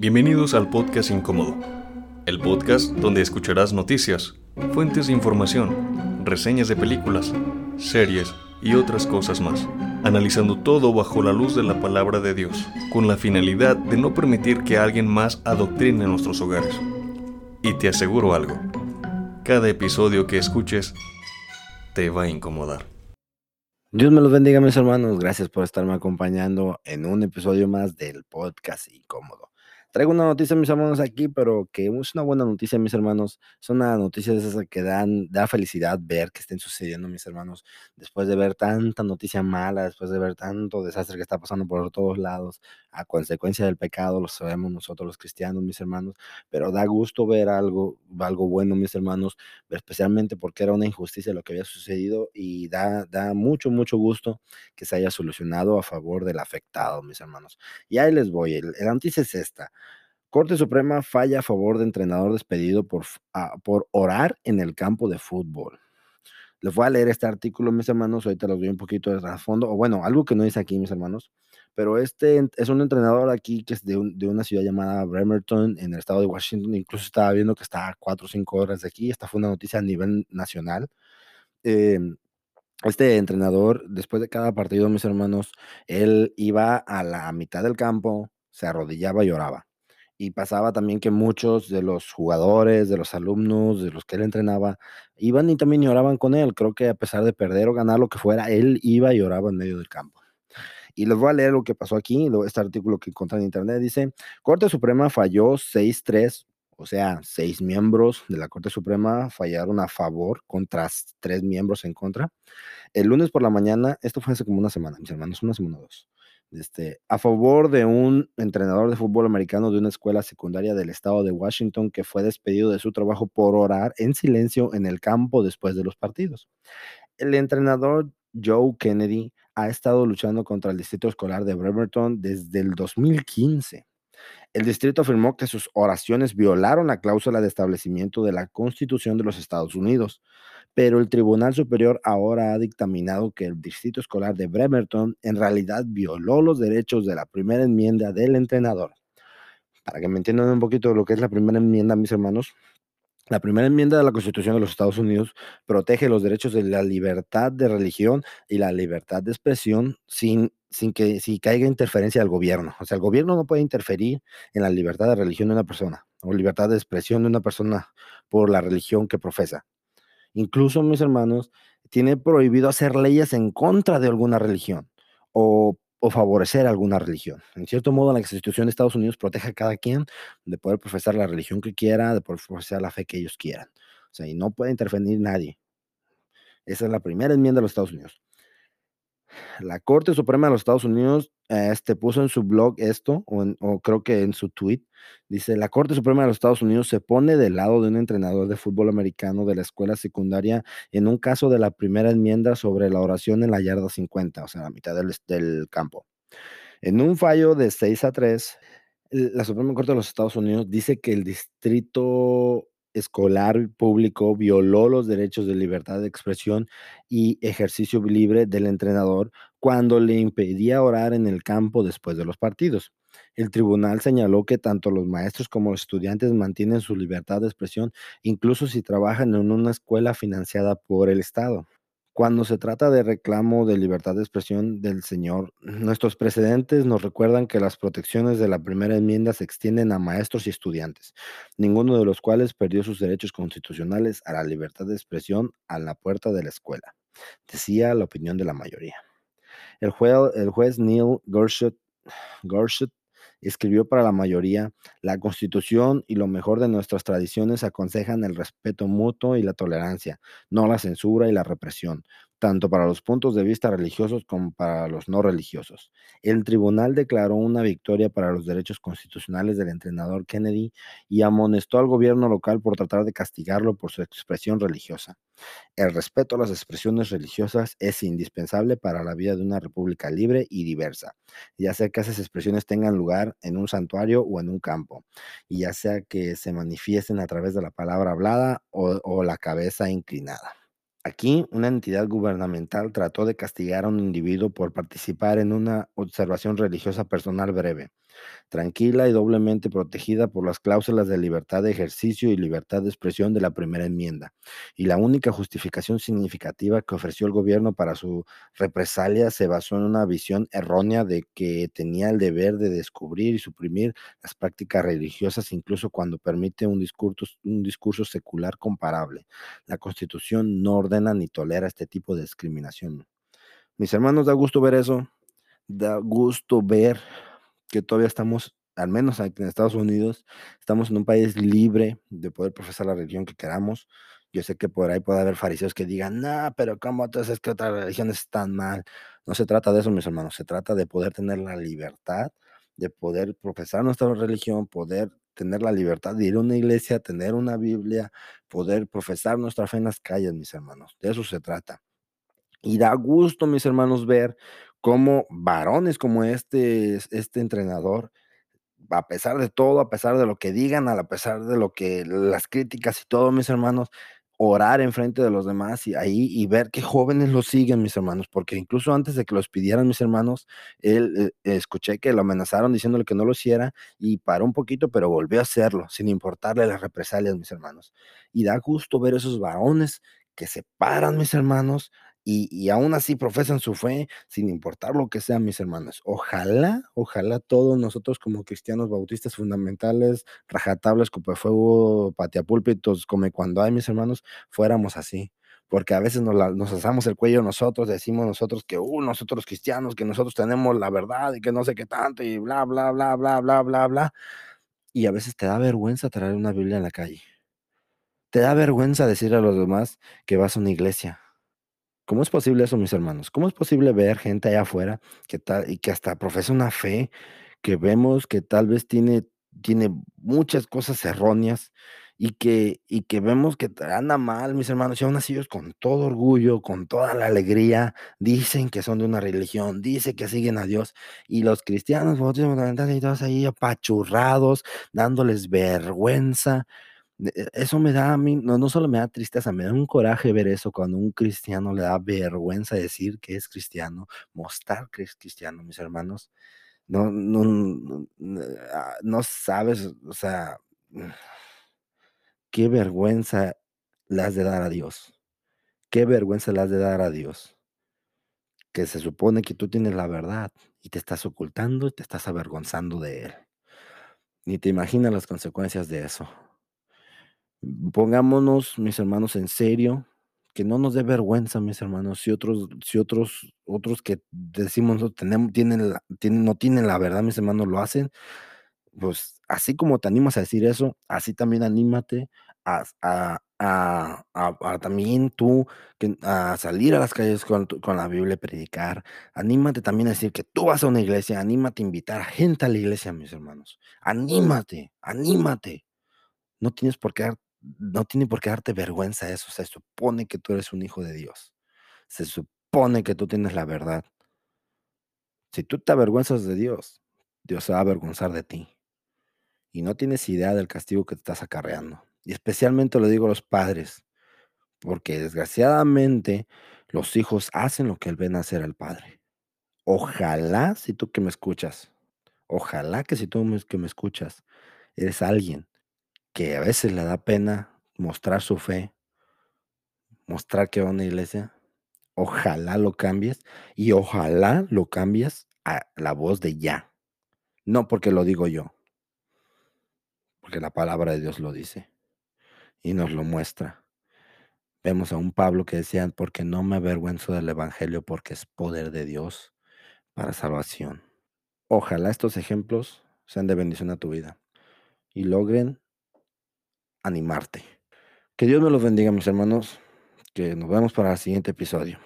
Bienvenidos al podcast Incómodo, el podcast donde escucharás noticias, fuentes de información, reseñas de películas, series y otras cosas más, analizando todo bajo la luz de la palabra de Dios, con la finalidad de no permitir que alguien más adoctrine nuestros hogares. Y te aseguro algo, cada episodio que escuches te va a incomodar. Dios me los bendiga, mis hermanos. Gracias por estarme acompañando en un episodio más del podcast Incómodo. Traigo una noticia, mis hermanos, aquí, pero que es una buena noticia, mis hermanos. Es una noticia de esas que dan, da felicidad ver que estén sucediendo, mis hermanos. Después de ver tanta noticia mala, después de ver tanto desastre que está pasando por todos lados, a consecuencia del pecado, lo sabemos nosotros los cristianos, mis hermanos. Pero da gusto ver algo, algo bueno, mis hermanos, especialmente porque era una injusticia lo que había sucedido y da, da mucho, mucho gusto que se haya solucionado a favor del afectado, mis hermanos. Y ahí les voy. la noticia es esta. Corte Suprema falla a favor de entrenador despedido por, por orar en el campo de fútbol. Les voy a leer este artículo, mis hermanos, ahorita los doy un poquito de trasfondo, o bueno, algo que no dice aquí, mis hermanos, pero este es un entrenador aquí que es de, una ciudad llamada Bremerton, en el estado de Washington, incluso estaba viendo que está a cuatro o cinco horas de aquí, esta fue una noticia a nivel nacional. Em, este entrenador, después de cada partido, mis hermanos, él iba a la mitad del campo, se arrodillaba y oraba y pasaba también que muchos de los jugadores, de los alumnos, de los que él entrenaba, iban y también lloraban con él. Creo que a pesar de perder o ganar lo que fuera, él iba y lloraba en medio del campo. Y les voy a leer lo que pasó aquí, este artículo que encontré en internet. Dice, Corte Suprema falló 6-3, o sea, seis miembros de la Corte Suprema fallaron a favor contra tres miembros en contra. El lunes por la mañana, esto fue hace como una semana, mis hermanos, una semana o dos este, a favor de un entrenador de fútbol americano de una escuela secundaria del estado de Washington que fue despedido de su trabajo por orar en silencio en el campo después de los partidos. El entrenador Joe Kennedy ha estado luchando contra el distrito escolar de Bremerton desde el 2015. El distrito afirmó que sus oraciones violaron la cláusula de establecimiento de la Constitución de los Estados Unidos, pero el Tribunal Superior ahora ha dictaminado que el distrito escolar de Bremerton en realidad violó los derechos de la primera enmienda del entrenador. Para que me entiendan un poquito lo que es la primera enmienda, mis hermanos, la primera enmienda de la Constitución de los Estados Unidos protege los derechos de la libertad de religión y la libertad de expresión sin, sin que si caiga interferencia del gobierno. O sea, el gobierno no puede interferir en la libertad de religión de una persona o libertad de expresión de una persona por la religión que profesa. Incluso, mis hermanos, tiene prohibido hacer leyes en contra de alguna religión o favorecer alguna religión. En cierto modo, la Constitución de Estados Unidos protege a cada quien de poder profesar la religión que quiera, de poder profesar la fe que ellos quieran. O sea, y no puede intervenir nadie. Esa es la primera enmienda de los Estados Unidos. La Corte Suprema de los Estados Unidos este, puso en su blog esto, o, creo que en su tweet, dice, la Corte Suprema de los Estados Unidos se pone del lado de un entrenador de fútbol americano de la escuela secundaria en un caso de la primera enmienda sobre la oración en la yarda 50, o sea, la mitad del, del campo. En un fallo de 6 a 3, la Suprema Corte de los Estados Unidos dice que el distrito escolar público violó los derechos de libertad de expresión y ejercicio libre del entrenador cuando le impedía orar en el campo después de los partidos. El tribunal señaló que tanto los maestros como los estudiantes mantienen su libertad de expresión, incluso si trabajan en una escuela financiada por el Estado. Cuando se trata de reclamo de libertad de expresión del Señor, nuestros precedentes nos recuerdan que las protecciones de la primera enmienda se extienden a maestros y estudiantes, ninguno de los cuales perdió sus derechos constitucionales a la libertad de expresión a la puerta de la escuela, decía la opinión de la mayoría. El juez, Neil Gorsuch, Gorsuch escribió para la mayoría, la constitución y lo mejor de nuestras tradiciones aconsejan el respeto mutuo y la tolerancia, no la censura y la represión tanto para los puntos de vista religiosos como para los no religiosos. El tribunal declaró una victoria para los derechos constitucionales del entrenador Kennedy y amonestó al gobierno local por tratar de castigarlo por su expresión religiosa. El respeto a las expresiones religiosas es indispensable para la vida de una república libre y diversa, ya sea que esas expresiones tengan lugar en un santuario o en un campo, y ya sea que se manifiesten a través de la palabra hablada o, o la cabeza inclinada. Aquí, una entidad gubernamental trató de castigar a un individuo por participar en una observación religiosa personal breve. Tranquila y doblemente protegida por las cláusulas de libertad de ejercicio y libertad de expresión de la primera enmienda. Y la única justificación significativa que ofreció el gobierno para su represalia se basó en una visión errónea de que tenía el deber de descubrir y suprimir las prácticas religiosas incluso cuando permite un discurso, un discurso secular comparable. La Constitución no ordena ni tolera este tipo de discriminación. Mis hermanos, da gusto ver eso, da gusto ver que todavía estamos, al menos en Estados Unidos, estamos en un país libre de poder profesar la religión que queramos. Yo sé que por ahí puede haber fariseos que digan, no, pero ¿cómo entonces que otras religiones están mal? No se trata de eso, mis hermanos, se trata de poder tener la libertad, de poder profesar nuestra religión, poder tener la libertad de ir a una iglesia, tener una Biblia, poder profesar nuestra fe en las calles, mis hermanos. De eso se trata. Y da gusto, mis hermanos, ver cómo varones como este, este entrenador, a pesar de todo, a pesar de lo que digan, a pesar de lo que las críticas y todo, mis hermanos, orar en frente de los demás y ahí y ver qué jóvenes lo siguen, mis hermanos, porque incluso antes de que los pidieran mis hermanos, él eh, escuché que lo amenazaron diciéndole que no lo hiciera y paró un poquito, pero volvió a hacerlo, sin importarle las represalias, mis hermanos. Y da gusto ver esos varones que se paran, mis hermanos, y, aún así profesan su fe sin importar lo que sean mis hermanos. Ojalá, ojalá todos nosotros como cristianos bautistas fundamentales, rajatables, fuego, patiapúlpitos, como cuando hay mis hermanos, fuéramos así. Porque a veces nos, nos asamos el cuello nosotros, decimos nosotros que, uh, nosotros cristianos, que nosotros tenemos la verdad y que no sé qué tanto y bla, bla, bla, bla, bla, bla, bla. Y a veces te da vergüenza traer una Biblia en la calle. Te da vergüenza decir a los demás que vas a una iglesia ¿Cómo es posible eso, mis hermanos? ¿Cómo es posible ver gente allá afuera que tal y que hasta profesa una fe que vemos que tal vez tiene, tiene muchas cosas erróneas y que, y que vemos que anda mal, mis hermanos, y aún así ellos con todo orgullo, con toda la alegría, dicen que son de una religión, dicen que siguen a Dios, y los cristianos, y todos ahí apachurrados, dándoles vergüenza, eso me da a mí, no, no solo me da tristeza, me da un coraje ver eso cuando un cristiano le da vergüenza decir que es cristiano, mostrar que es cristiano, mis hermanos. No, no, no, ah, no sabes, o sea, qué vergüenza le has de dar a Dios. Qué vergüenza le has de dar a Dios. Que se supone que tú tienes la verdad y te estás ocultando y te estás avergonzando de Él. Ni te imaginas las consecuencias de eso. Pongámonos, mis hermanos, en serio, que no nos dé vergüenza, mis hermanos, si otros, si otros, otros que decimos no tenemos, tienen, tienen, no tienen la verdad, mis hermanos, lo hacen, pues así como te animas a decir eso, así también anímate a, a, también tú a salir a las calles con, con la Biblia predicar. Anímate también a decir que tú vas a una iglesia, anímate a invitar a gente a la iglesia, mis hermanos. Anímate, anímate. No tienes por qué no tiene por qué darte vergüenza eso. Se supone que tú eres un hijo de Dios. Se supone que tú tienes la verdad. Si tú te avergüenzas de Dios, Dios se va a avergonzar de ti. Y no tienes idea del castigo que te estás acarreando. Y especialmente lo digo a los padres, porque desgraciadamente los hijos hacen lo que ven hacer al padre. Ojalá, si tú que me escuchas, ojalá que si tú que me escuchas, eres alguien que a veces le da pena mostrar su fe, mostrar que va a una iglesia, ojalá lo cambies y ojalá lo cambies a la voz de ya. No porque lo digo yo, porque la palabra de Dios lo dice y nos lo muestra. Vemos a un Pablo que decía, porque no me avergüenzo del Evangelio, porque es poder de Dios para salvación. Ojalá estos ejemplos sean de bendición a tu vida y logren animarte. Que Dios me los bendiga, mis hermanos. Que nos vemos para el siguiente episodio.